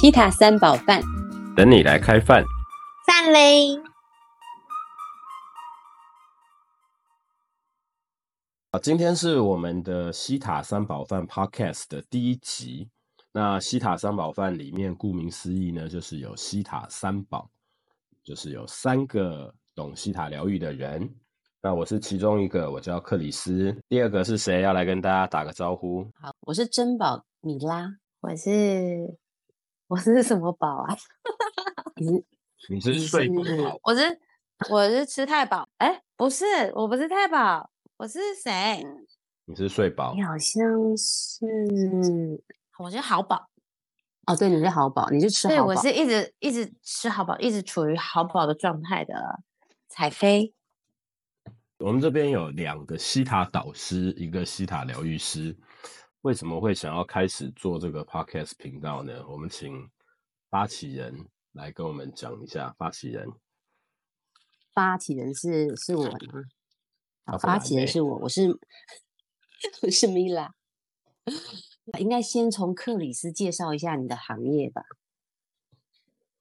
西塔三宝饭，等你来开饭。饭嘞！啊，今天是我们的西塔三宝饭 Podcast 的第一集。那西塔三宝饭里面，顾名思义呢，就是有西塔三宝，就是有三个懂西塔疗愈的人。那我是其中一个，我叫克里斯。第二个是谁？要来跟大家打个招呼。好，我是珍宝米拉，我是我是什么宝啊？你 你是睡不好，我是我是吃太饱。哎，不是，我不是太饱，我是谁？你是睡饱你。好像是 我是好饱。哦，对，你是好饱，你是吃对，好饱。我是一直一直吃好饱，一直处于好饱的状态的彩飞。我们这边有两个西塔导师，一个西塔疗愈师。为什么会想要开始做这个 podcast 频道呢？我们请发起人来跟我们讲一下。发起人，发起人是是我吗？好，发起人是我，我是 我是米拉。应该先从克里斯介绍一下你的行业吧。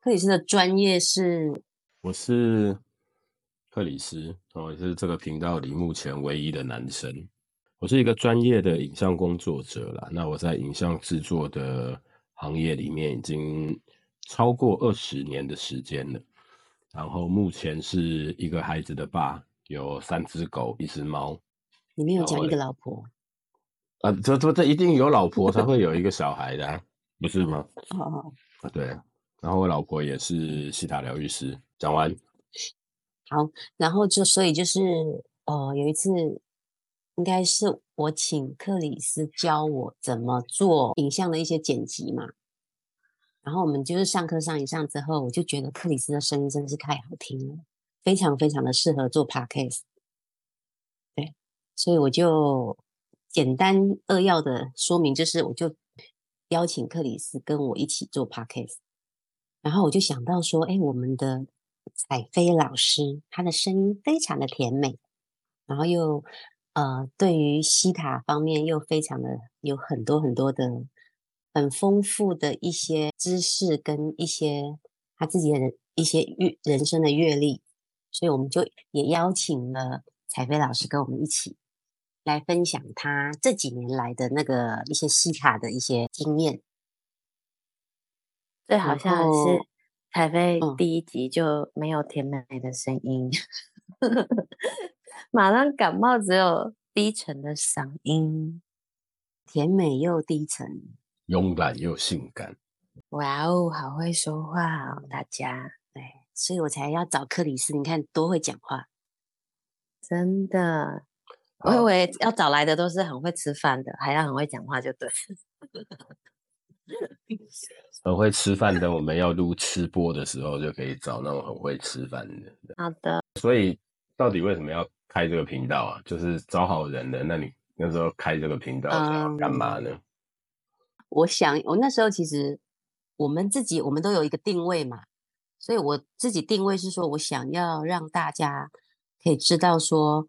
克里斯的专业是我是克里斯，哦，也是这个频道里目前唯一的男生。我是一个专业的影像工作者啦。那我在影像制作的行业里面已经超过二十年的时间了。然后目前是一个孩子的爸，有三只狗，一只猫。里面有讲一个老婆，啊，这这这一定有老婆才会有一个小孩的、啊，不是吗？啊，对。然后我老婆也是西塔疗愈师。讲完，好，然后就所以就是呃，有一次应该是我请克里斯教我怎么做影像的一些剪辑嘛，然后我们就是上课上一上之后，我就觉得克里斯的声音真的是太好听了，非常非常的适合做 podcast。对，所以我就简单扼要的说明，就是我就邀请克里斯跟我一起做 podcast。然后我就想到说，哎，我们的彩飞老师，她的声音非常的甜美，然后又呃，对于西塔方面又非常的有很多很多的很丰富的一些知识跟一些他自己的人一些阅人生的阅历，所以我们就也邀请了彩飞老师跟我们一起来分享他这几年来的那个一些西塔的一些经验。然这好像是彩飞嗯。第一集就没有甜美的声音，马上感冒，只有低沉的嗓音。甜美又低沉，慵懒又性感。哇哦，好会说话哦，大家对，所以我才要找克里斯。你看多会讲话，真的，我以好为要找来的都是很会吃饭的，还要很会讲话，就对。很会吃饭的，我们要录吃播的时候就可以找那种很会吃饭的。好的，所以到底为什么要开这个频道啊？就是找好人了。那你那时候开这个频道干嘛呢？我想我那时候其实我们自己我们都有一个定位嘛，所以我自己定位是说我想要让大家可以知道说，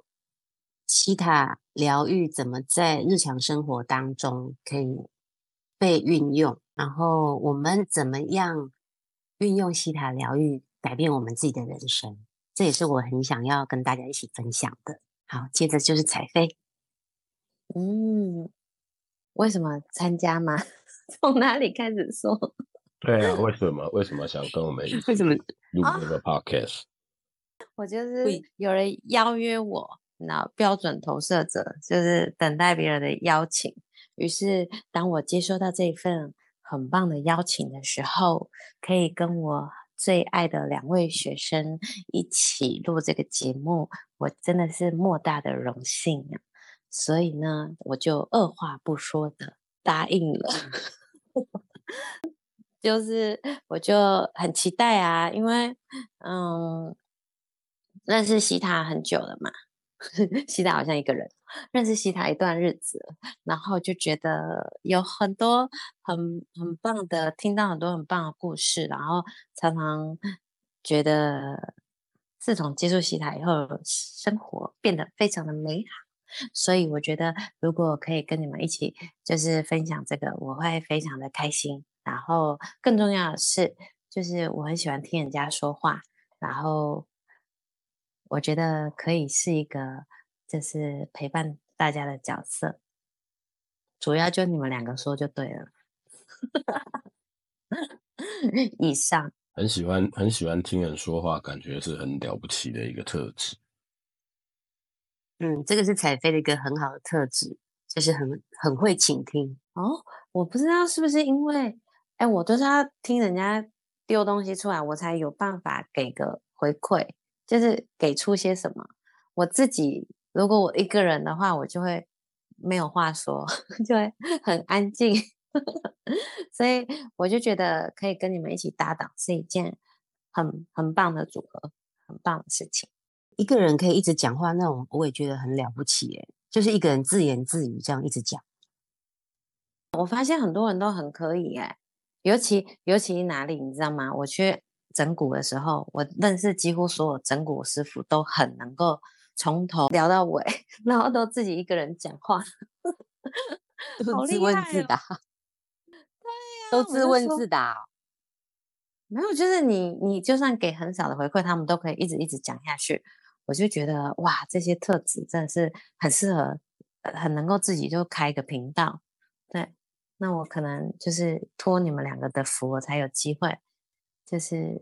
西塔疗愈怎么在日常生活当中可以被运用，然后我们怎么样运用西塔疗愈改变我们自己的人生，这也是我很想要跟大家一起分享的。好，接着就是彩飞。嗯，为什么参加吗？从哪里开始说？对啊，为什么？为什么想跟我们一起为什么录这个 podcast？我就是有人邀约我，那标准投射者就是等待别人的邀请。于是，当我接收到这一份很棒的邀请的时候，可以跟我最爱的两位学生一起录这个节目，我真的是莫大的荣幸啊！所以呢，我就二话不说的答应了。就是我就很期待啊，因为嗯，认识西塔很久了嘛，西塔好像一个人，认识西塔一段日子，然后就觉得有很多很很棒的，听到很多很棒的故事，然后常常觉得自从接触西塔以后，生活变得非常的美好。所以我觉得，如果可以跟你们一起就是分享这个，我会非常的开心。然后更重要的是，就是我很喜欢听人家说话，然后我觉得可以是一个就是陪伴大家的角色，主要就你们两个说就对了。以上很喜欢很喜欢听人说话，感觉是很了不起的一个特质。嗯，这个是彩飞的一个很好的特质，就是很很会倾听。哦，我不知道是不是因为，哎，我都是要听人家丢东西出来，我才有办法给个回馈，就是给出些什么。我自己如果我一个人的话，我就会没有话说，就会 很安静。所以我就觉得可以跟你们一起搭档是一件很很棒的组合，很棒的事情。一个人可以一直讲话，那种我也觉得很了不起耶，就是一个人自言自语这样一直讲。我发现很多人都很可以诶，尤其尤其哪里你知道吗？我去整蛊的时候，我认识几乎所有整蛊师傅都很能够从头聊到尾，然后都自己一个人讲话，都自问 自答。都自问自答，没有，就是你，你就算给很少的回馈，他们都可以一直一直讲下去。我就觉得哇，这些特质真的是很适合，很能够自己就开一个频道。对，那我可能就是托你们两个的福，我才有机会，就是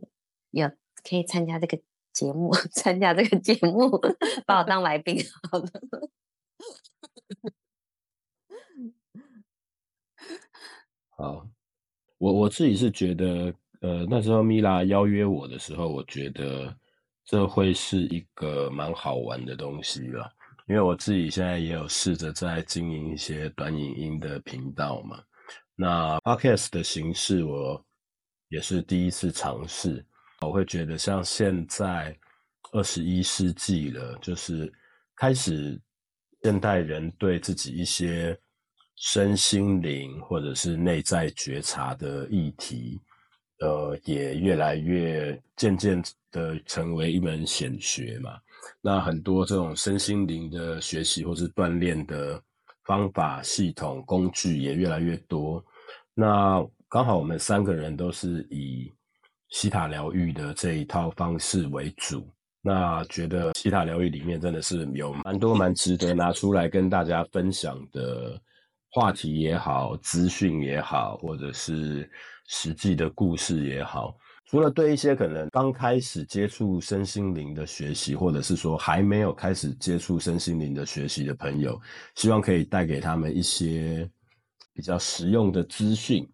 有可以参加这个节目，参加这个节目，把我当来宾好了。好。我我自己是觉得，呃，那时候米拉邀约我的时候，我觉得这会是一个蛮好玩的东西了。因为我自己现在也有试着在经营一些短影音的频道嘛。那 podcast 的形式我也是第一次尝试。我会觉得像现在二十一世纪了，就是开始现代人对自己一些。身心灵或者是内在觉察的议题，呃，也越来越渐渐的成为一门显学嘛。那很多这种身心灵的学习或是锻炼的方法、系统、工具也越来越多。那刚好我们三个人都是以西塔疗愈的这一套方式为主，那觉得西塔疗愈里面真的是有蛮多蛮值得拿出来跟大家分享的。话题也好，资讯也好，或者是实际的故事也好，除了对一些可能刚开始接触身心灵的学习，或者是说还没有开始接触身心灵的学习的朋友，希望可以带给他们一些比较实用的资讯。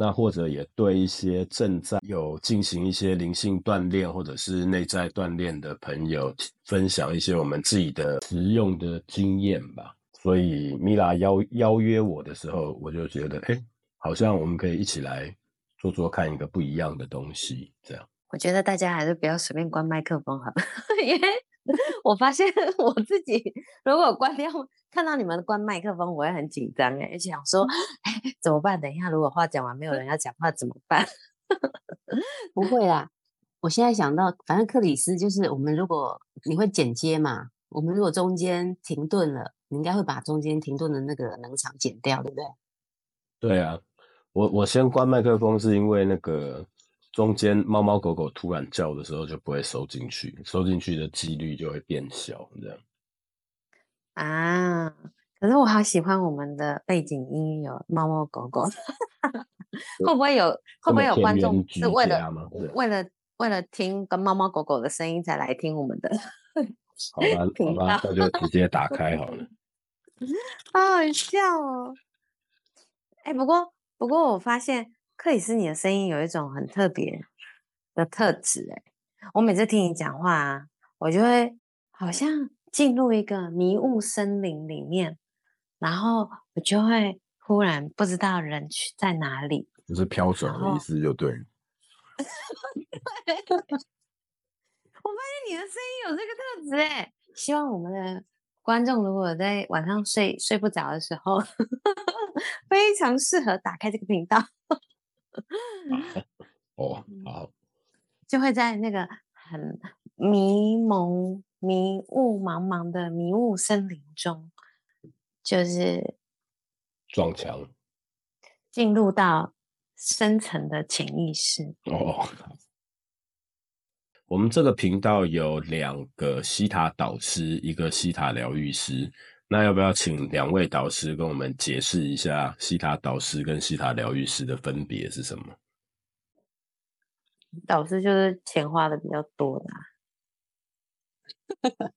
那或者也对一些正在有进行一些灵性锻炼或者是内在锻炼的朋友，分享一些我们自己的实用的经验吧。所以米拉邀邀约我的时候，我就觉得，哎，好像我们可以一起来做做看一个不一样的东西。这样，我觉得大家还是不要随便关麦克风好了，因为我发现我自己如果关掉，看到你们关麦克风，我会很紧张哎，而且想说，哎，怎么办？等一下如果话讲完没有人要讲话怎么办？不会啦，我现在想到，反正克里斯就是我们，如果你会剪接嘛，我们如果中间停顿了。你应该会把中间停顿的那个冷场剪掉，对不对？对啊，我我先关麦克风，是因为那个中间猫猫狗狗突然叫的时候就不会收进去，收进去的几率就会变小，这样。啊，可是我好喜欢我们的背景音有猫猫狗狗，会不会有会不会有观众是为了为了为了听跟猫猫狗狗的声音才来听我们的？好吧，好吧，那就直接打开好了。好好笑哦！哎，不过不过，我发现克里斯你的声音有一种很特别的特质。哎，我每次听你讲话啊，我就会好像进入一个迷雾森林里面，然后我就会忽然不知道人去在哪里，就是飘走的意思，就 对。我发现你的声音有这个特质，哎，希望我们的。观众如果在晚上睡睡不着的时候，非常适合打开这个频道。哦，好，就会在那个很迷蒙、迷雾茫茫的迷雾森林中，就是撞墙，进入到深层的潜意识。哦，我们这个频道有两个西塔导师，一个西塔疗愈师。那要不要请两位导师跟我们解释一下西塔导师跟西塔疗愈师的分别是什么？导师就是钱花的比较多的啊、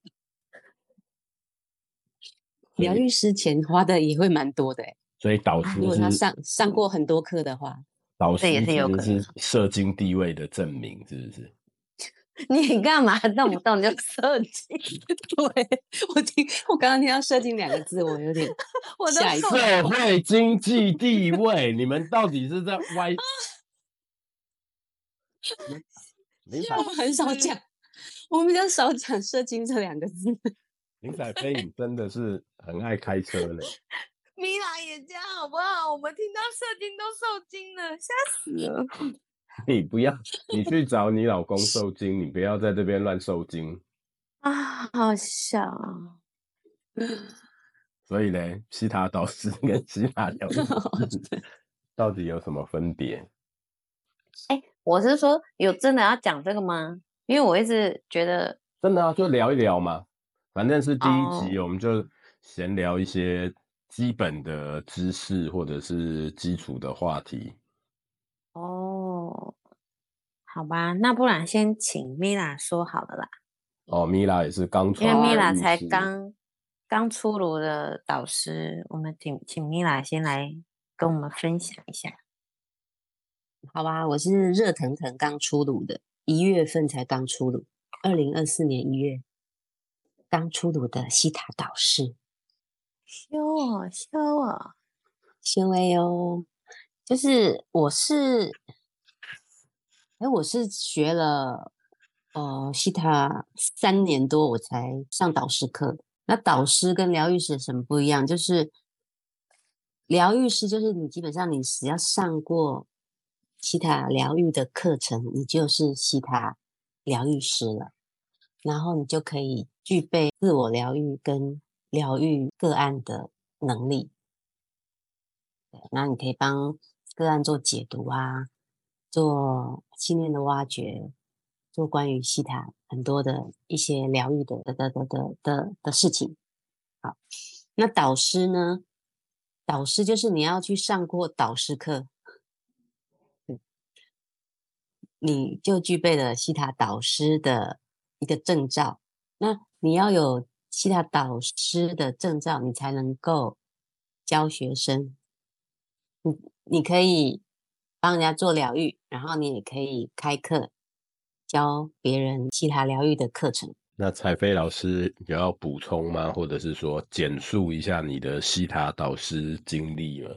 疗愈师钱花的也会蛮多的欸所以导师如果他上上过很多课的话，导师也是有可能实是社经地位的证明，是不是？你干嘛动不动就设计？对我听我刚刚听到“射精”两个字，我有点我都吓一跳受。社会经济地位，你们到底是在歪？我们很少讲，我们比较少讲“射精”这两个字。林采飞，你真的是很爱开车嘞。米娜也这样好不好？我们听到射精都受惊了，吓死了。你不要，你去找你老公受精，你不要在这边乱受精。啊，好笑啊！所以呢，西塔导师跟 西塔疗到底有什么分别？哎我是说，有真的要讲这个吗？因为我一直觉得，真的啊，就聊一聊嘛。反正是第一集，哦我们就闲聊一些基本的知识或者是基础的话题。哦，好吧，那不然先请米拉说好了啦，哦，米拉也是刚出因为创米拉才刚刚出炉的导师，我们请请米拉先来跟我们分享一下。好吧，我是热腾腾刚出炉的，一月份才刚出炉，二零二四年一月刚出炉的西塔导师，修啊，修哦，纤维哦，就是我是，哎，我是学了呃西塔三年多，我才上导师课。那导师跟疗愈师有什么不一样？就是疗愈师就是你基本上你只要上过西塔疗愈的课程，你就是西塔疗愈师了，然后你就可以具备自我疗愈跟疗愈个案的能力。那你可以帮个案做解读啊，做信念的挖掘，做关于西塔很多的一些疗愈的的的的的的的事情。好，那导师呢？导师就是你要去上过导师课，嗯你就具备了西塔导师的一个证照。那你要有西塔导师的证照，你才能够教学生。你你可以帮人家做疗愈，然后你也可以开课教别人西塔疗愈的课程。那彩飞老师有要补充吗？或者是说简述一下你的西塔导师经历吗？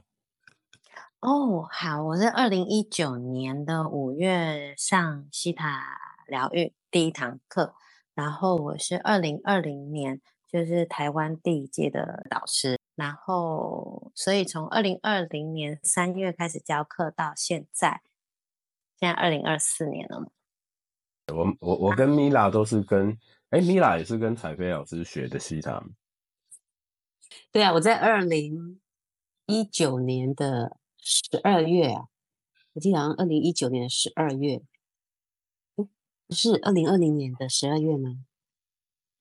哦，好，我是二零一九年的五月上西塔疗愈第一堂课，然后我是二零二零年就是台湾第一届的导师，然后所以从二零二零年三月开始教课到现在，现在二零二四年了嘛。我我我跟米拉都是跟，哎，米拉也是跟彩飞老师学的西塔。对啊，我在二零一九年的十二月啊，我记得好像二零一九年的十二月，诶不是二零二零年的十二月吗？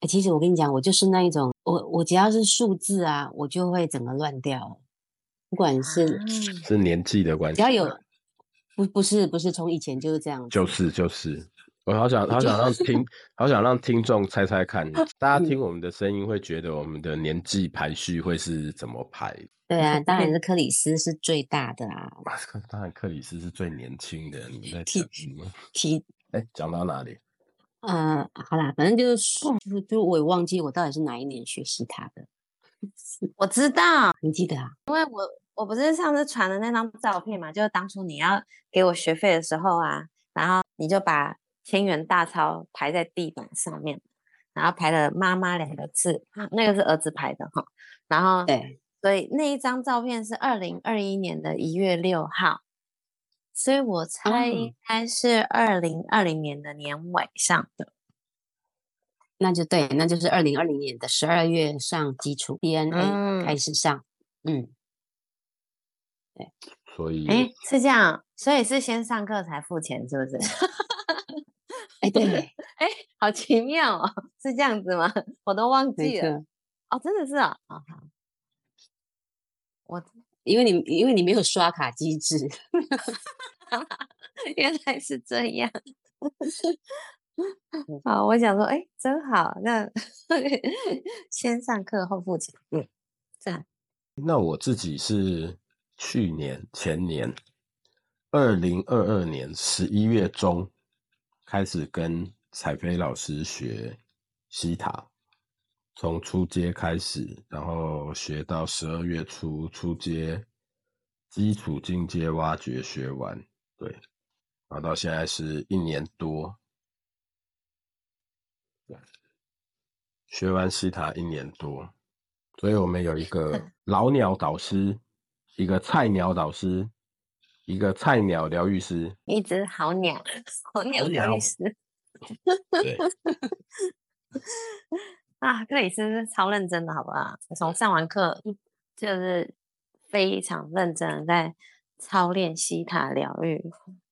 哎，其实我跟你讲，我就是那一种，我我只要是数字啊，我就会整个乱掉，不管是啊是年纪的关系，只要有，不不是不是从以前就是这样，就是就。是，我好想好想让听好想让听众猜猜看，大家听我们的声音会觉得我们的年纪排序会是怎么排？对啊，当然是 克里斯是最大的啊，啊当然克里斯是最年轻的，你们在体讲什么？提哎，讲到哪里？呃，好啦，反正就是数就就我也忘记我到底是哪一年学习他的，我知道，你记得啊？因为我我不是上次传的那张照片嘛，就是当初你要给我学费的时候啊，然后你就把千元大钞排在地板上面，然后排了“妈妈”两个字，那个是儿子排的哈。然后，对，所以那一张照片是二零二一年的一月六号，所以我猜应嗯该是二零二零年的年尾上的。那就对，那就是二零二零年的十二月上基础 DNA 开嗯始上，嗯，所以哎，是这样，所以是先上课才付钱，是不是？哎，对，哎，好奇妙哦，是这样子吗？我都忘记了。哦，真的是啊，好好，我因为你因为你没有刷卡机制，原来是这样。好，我想说，哎，真好，那 先上课后付钱，嗯，这样。那我自己是去年前年二零二二年十一月中开始跟彩飞老师学西塔，从初阶开始，然后学到十二月初初阶，基础进阶挖掘学完，对，然后到现在是一年多，学完西塔一年多，所以我们有一个老鸟导师，一个菜鸟导师，一个菜鸟疗愈师。一只好鸟，好鸟好疗愈师。对，啊，克里斯是超认真的，好不好？从上完课就是非常认真的在操练西塔疗愈，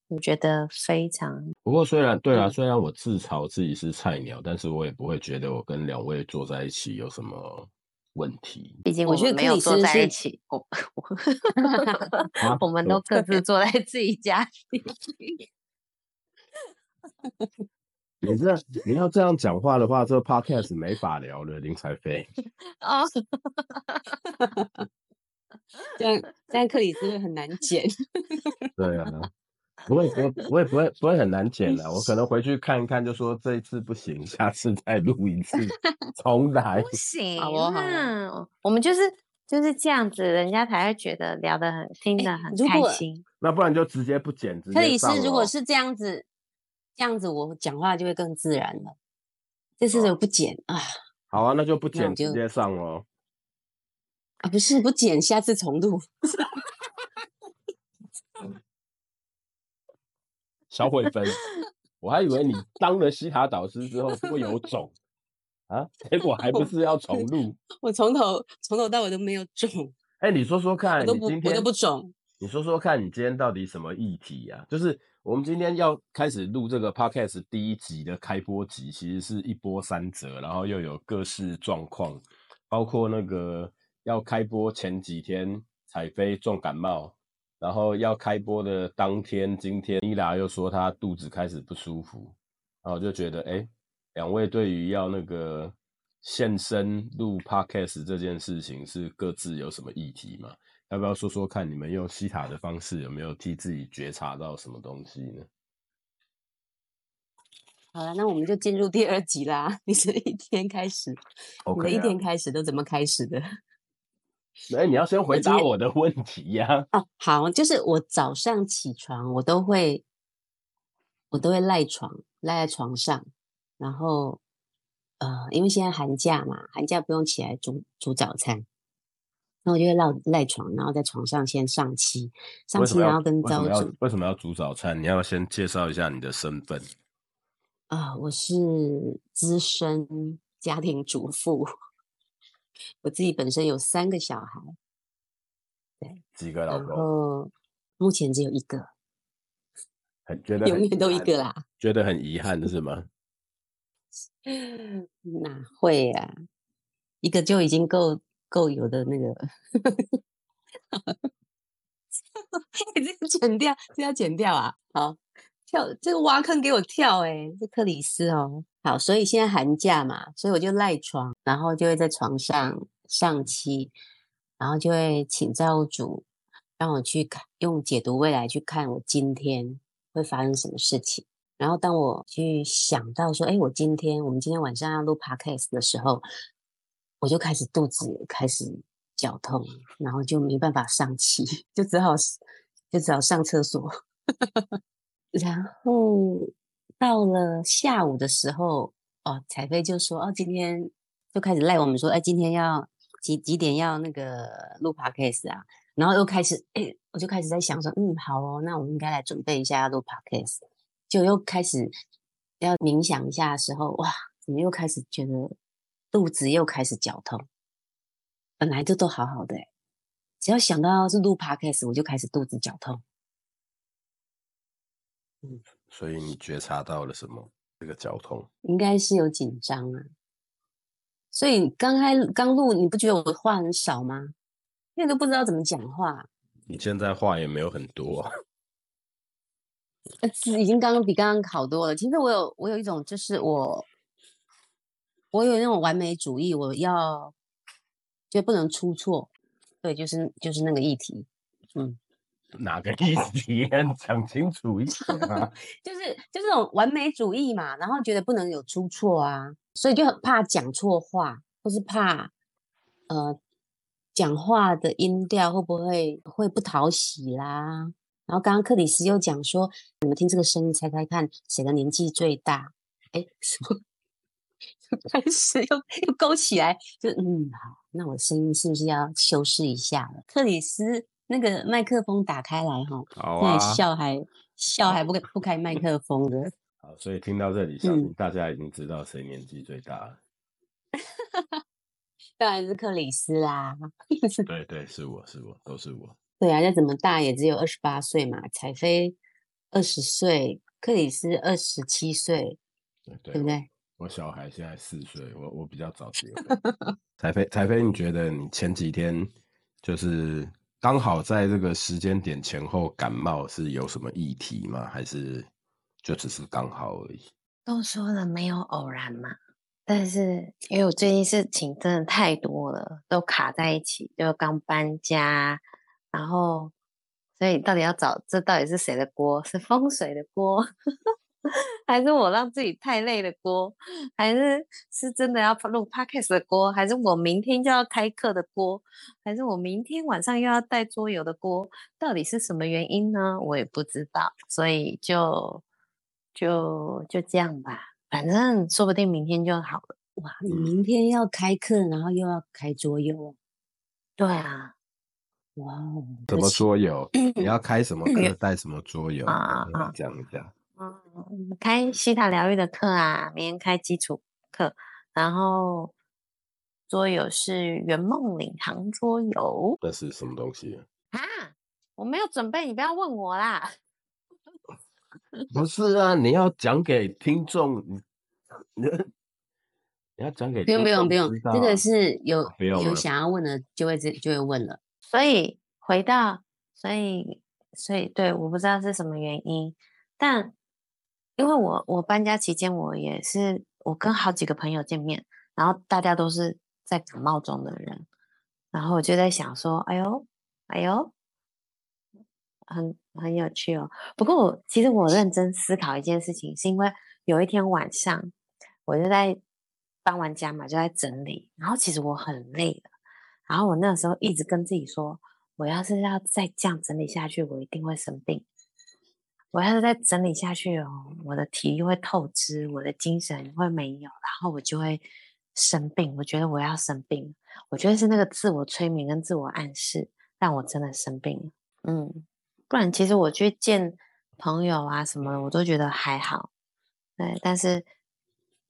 我觉得非常不过虽然对啊，嗯虽然我自嘲自己是菜鸟，但是我也不会觉得我跟两位坐在一起有什么问题。毕竟我我觉得没有坐在一起，我 啊我们都各自 坐在自己家里。你这你要这样讲话的话，这个 podcast 没法聊了，林彩飞。哦，这样这样克里斯会很难剪。对啊，不会不会不会不会不会很难剪的，我可能回去看一看，就说这一次不行，下次再录一次，重来。不行好哦好我们就是就是这样子，人家才会觉得聊得很听得很如果开心。那不然就直接不剪，直克里斯如果是这样子，这样子我讲话就会更自然了。这次我不剪啊好啊，那就不剪，直接上哦。啊，不是不剪，下次重录。小慧芬，我还以为你当了西塔导师之后会有种啊，结果还不是要重录。我从头从头到尾都没有种，哎、你说说看，我都不我你今天都不中。你说说看，你今天到底什么议题呀、就是我们今天要开始录这个 podcast 第一集的开播集，其实是一波三折，然后又有各式状况，包括那个要开播前几天彩飞重感冒，然后要开播的当天，今天伊拉又说他肚子开始不舒服，然后就觉得，哎，两位对于要那个现身录 podcast 这件事情是各自有什么议题吗？要不要说说看，你们用西塔的方式有没有替自己觉察到什么东西呢？好了，那我们就进入第二集啦。你是一天开始你的 OK 啊一天开始都怎么开始的？哎、你要先回答我的问题呀、哦，好，就是我早上起床，我都会，我都会赖床，赖在床上，然后，呃，因为现在寒假嘛，寒假不用起来煮煮早餐，那我就会赖赖床，然后在床上先上漆，上漆，然后跟为什么要招主为什么要煮早餐？你要先介绍一下你的身份。啊、我是资深家庭主妇，我自己本身有三个小孩，对几个老公，后目前只有一个，很觉得永远都一个，啦。觉得很遗憾是吗？哪会啊？一个就已经够够有的那个，这个剪掉，这要剪掉啊！好，跳这个挖坑给我跳哎、这克里斯哦。好，所以现在寒假嘛，所以我就赖床，然后就会在床上上漆，然后就会请造物主让我去看，用解读未来去看我今天会发生什么事情。然后当我去想到说，哎，我今天我们今天晚上要录 podcast 的时候，我就开始肚子开始绞痛，然后就没办法上气，就只好就只好上厕所。然后到了下午的时候，哦，彩飞就说，哦，今天就开始赖我们说，哎，今天要几几点要那个录 podcast 啊？然后又开始，哎，我就开始在想说，嗯，好哦，那我们应该来准备一下要录 podcast。就又开始要冥想一下的时候，哇，怎么又开始觉得肚子又开始绞痛？本来就都好好的、欸，只要想到是录 podcast，我就开始肚子绞痛。所以你觉察到了什么？这个绞痛应该是有紧张啊。所以刚开刚录，你不觉得我话很少吗？因为都不知道怎么讲话。你现在话也没有很多，呃，已经刚刚比刚刚好多了。其实我有我有一种，就是我我有那种完美主义，我要就不能出错。对，就是就是那个议题，嗯，哪个议题？讲清楚一点啊！就是就是那种完美主义嘛，然后觉得不能有出错啊，所以就很怕讲错话，或是怕呃讲话的音调会不会会不讨喜啦。然后刚刚克里斯又讲说，你们听这个声音，猜猜看谁的年纪最大？哎，什么？开始又又勾起来，就嗯好。那我声音是不是要修饰一下了？克里斯，那个麦克风打开来哈。好啊。笑还笑还不不开麦克风的。好，所以听到这里，相信大家已经知道谁年纪最大了。当然是克里斯啦。对对，是我是我都是我。对啊，再怎么大也只有二十八岁嘛。彩飞二十岁，克里斯二十七岁，对不对？我小孩现在四岁，我我比较早结婚。彩飞，彩飞，你觉得你前几天就是刚好在这个时间点前后感冒，是有什么议题吗？还是就只是刚好而已？都说了没有偶然嘛，但是因为我最近事情真的太多了，都卡在一起，就刚搬家，然后所以到底要找这到底是谁的锅？是风水的锅？还是我让自己太累的锅，还是是真的要录 podcast 的锅，还是我明天就要开课的锅，还是我明天晚上又要带桌游的锅？到底是什么原因呢？我也不知道，所以就就就这样吧，反正说不定明天就好了。哇，你明天要开课，然后又要开桌游？对啊，哇哦，什么桌游？你要开什么课？带什么桌游？啊啊，讲一下。嗯，开西塔疗愈的课啊，明天开基础课，然后桌游是圆梦领航桌游。那是什么东西啊？我没有准备，你不要问我啦。不是啊，你要讲给听众，你 你要讲给不用不用不用，这个是有有想要问的就会就就会问了。所以回到，所以所以对，我不知道是什么原因，但。因为我我搬家期间，我也是我跟好几个朋友见面，然后大家都是在感冒中的人，然后我就在想说，哎呦，哎呦，很很有趣哦。不过我其实我认真思考一件事情，是因为有一天晚上，我就在搬完家嘛，就在整理，然后其实我很累了，然后我那时候一直跟自己说，我要是要再这样整理下去，我一定会生病。我要是再整理下去哦，我的体力会透支，我的精神会没有，然后我就会生病。我觉得我要生病，我觉得是那个自我催眠跟自我暗示让我真的生病了。嗯，不然其实我去见朋友啊什么的，我都觉得还好。对，但是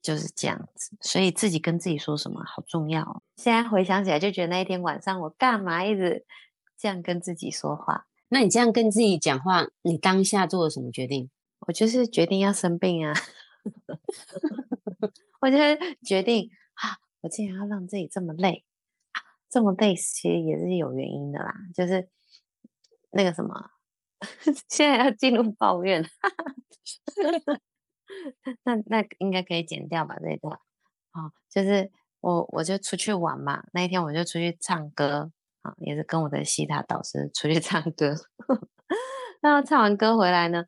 就是这样子，所以自己跟自己说什么好重要。现在回想起来，就觉得那一天晚上我干嘛一直这样跟自己说话。那你这样跟自己讲话，你当下做了什么决定？我就是决定要生病啊！我就是决定啊，我竟然要让自己这么累啊，这么累其实也是有原因的啦，就是那个什么，现在要进入抱怨，那那应该可以剪掉吧这一段？哦，就是我我就出去玩嘛，那一天我就出去唱歌。啊，也是跟我的西塔导师出去唱歌，那唱完歌回来呢，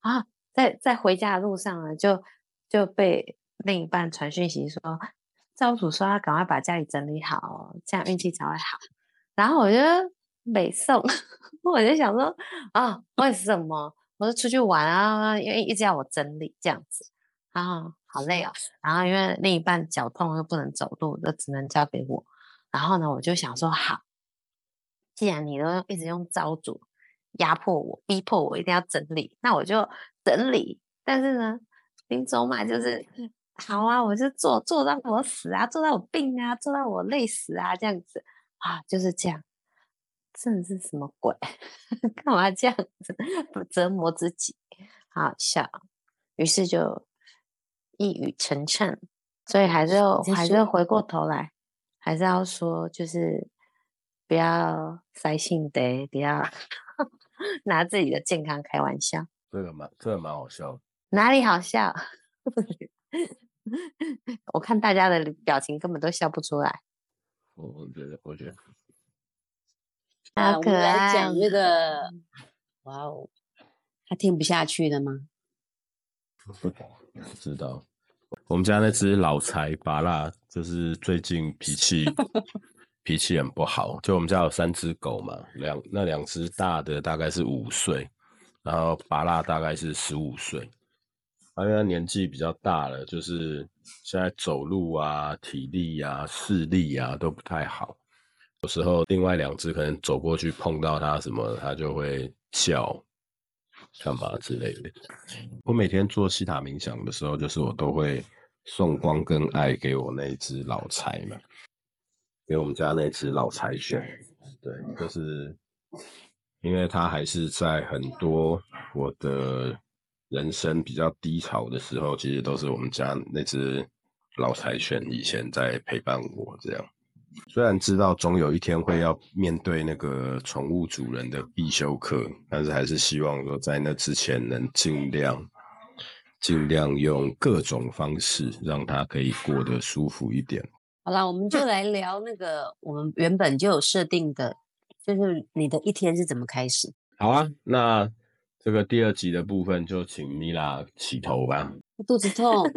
啊，在在回家的路上呢，就就被另一半传讯息说，造主说要赶快把家里整理好，这样运气才会好。然后我就没送，我就想说啊，为什么？我就出去玩啊，因为一直要我整理这样子，啊，好累哦。然后因为另一半脚痛又不能走路，就只能交给我。然后呢，我就想说好。既然你都一直用招主压迫我、逼迫我一定要整理，那我就整理。但是呢，林总嘛，就是好啊，我就做做到我死啊，做到我病啊，做到我累死啊，这样子啊，就是这样。真的是什么鬼？干嘛这样子 折磨自己？好好笑。于是就一语成谶，所以还是要还是要回过头来，还是要说，就是不要塞性得，不要 拿自己的健康开玩笑。这个蛮这个蛮好笑的。哪里好笑？我看大家的表情根本都笑不出来。我我觉得，我觉得，啊，我好可们来爱讲这个，哇哦，他听不下去了吗？不知道。我们家那只老柴拔蜡，就是最近脾气脾气很不好。就我们家有三只狗嘛，两那两只大的大概是五岁，然后拔蜡大概是十五岁。因为它年纪比较大了，就是现在走路啊、体力啊、视力啊都不太好。有时候另外两只可能走过去碰到它什么，它就会叫，干嘛之类的。我每天做西塔冥想的时候，就是我都会送光跟爱给我那只老柴嘛，给我们家那只老柴犬。对，就是因为它还是在很多我的人生比较低潮的时候，其实都是我们家那只老柴犬以前在陪伴我这样。虽然知道总有一天会要面对那个宠物主人的必修课，但是还是希望说在那之前能尽量尽量用各种方式让它可以过得舒服一点。好啦，我们就来聊那个我们原本就有设定的，就是你的一天是怎么开始？好啊，那这个第二集的部分就请米拉起头吧。肚子痛，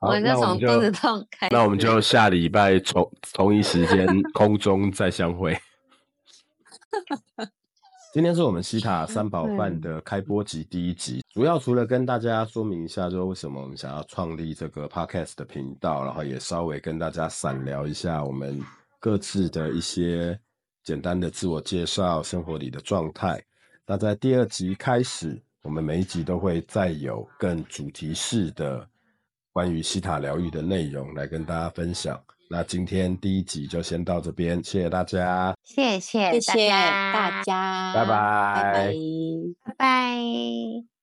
好我就那我们就从肚子痛开始。那我们就下礼拜从同一时间空中再相会。今天是我们西塔三宝饭的开播集第一集，主要除了跟大家说明一下，就是为什么我们想要创立这个 podcast 的频道，然后也稍微跟大家散聊一下我们各自的一些简单的自我介绍、生活里的状态。那在第二集开始，我们每一集都会再有更主题式的关于西塔疗愈的内容来跟大家分享。那今天第一集就先到这边，谢谢大家。谢谢谢谢大大家，拜拜拜拜。拜拜。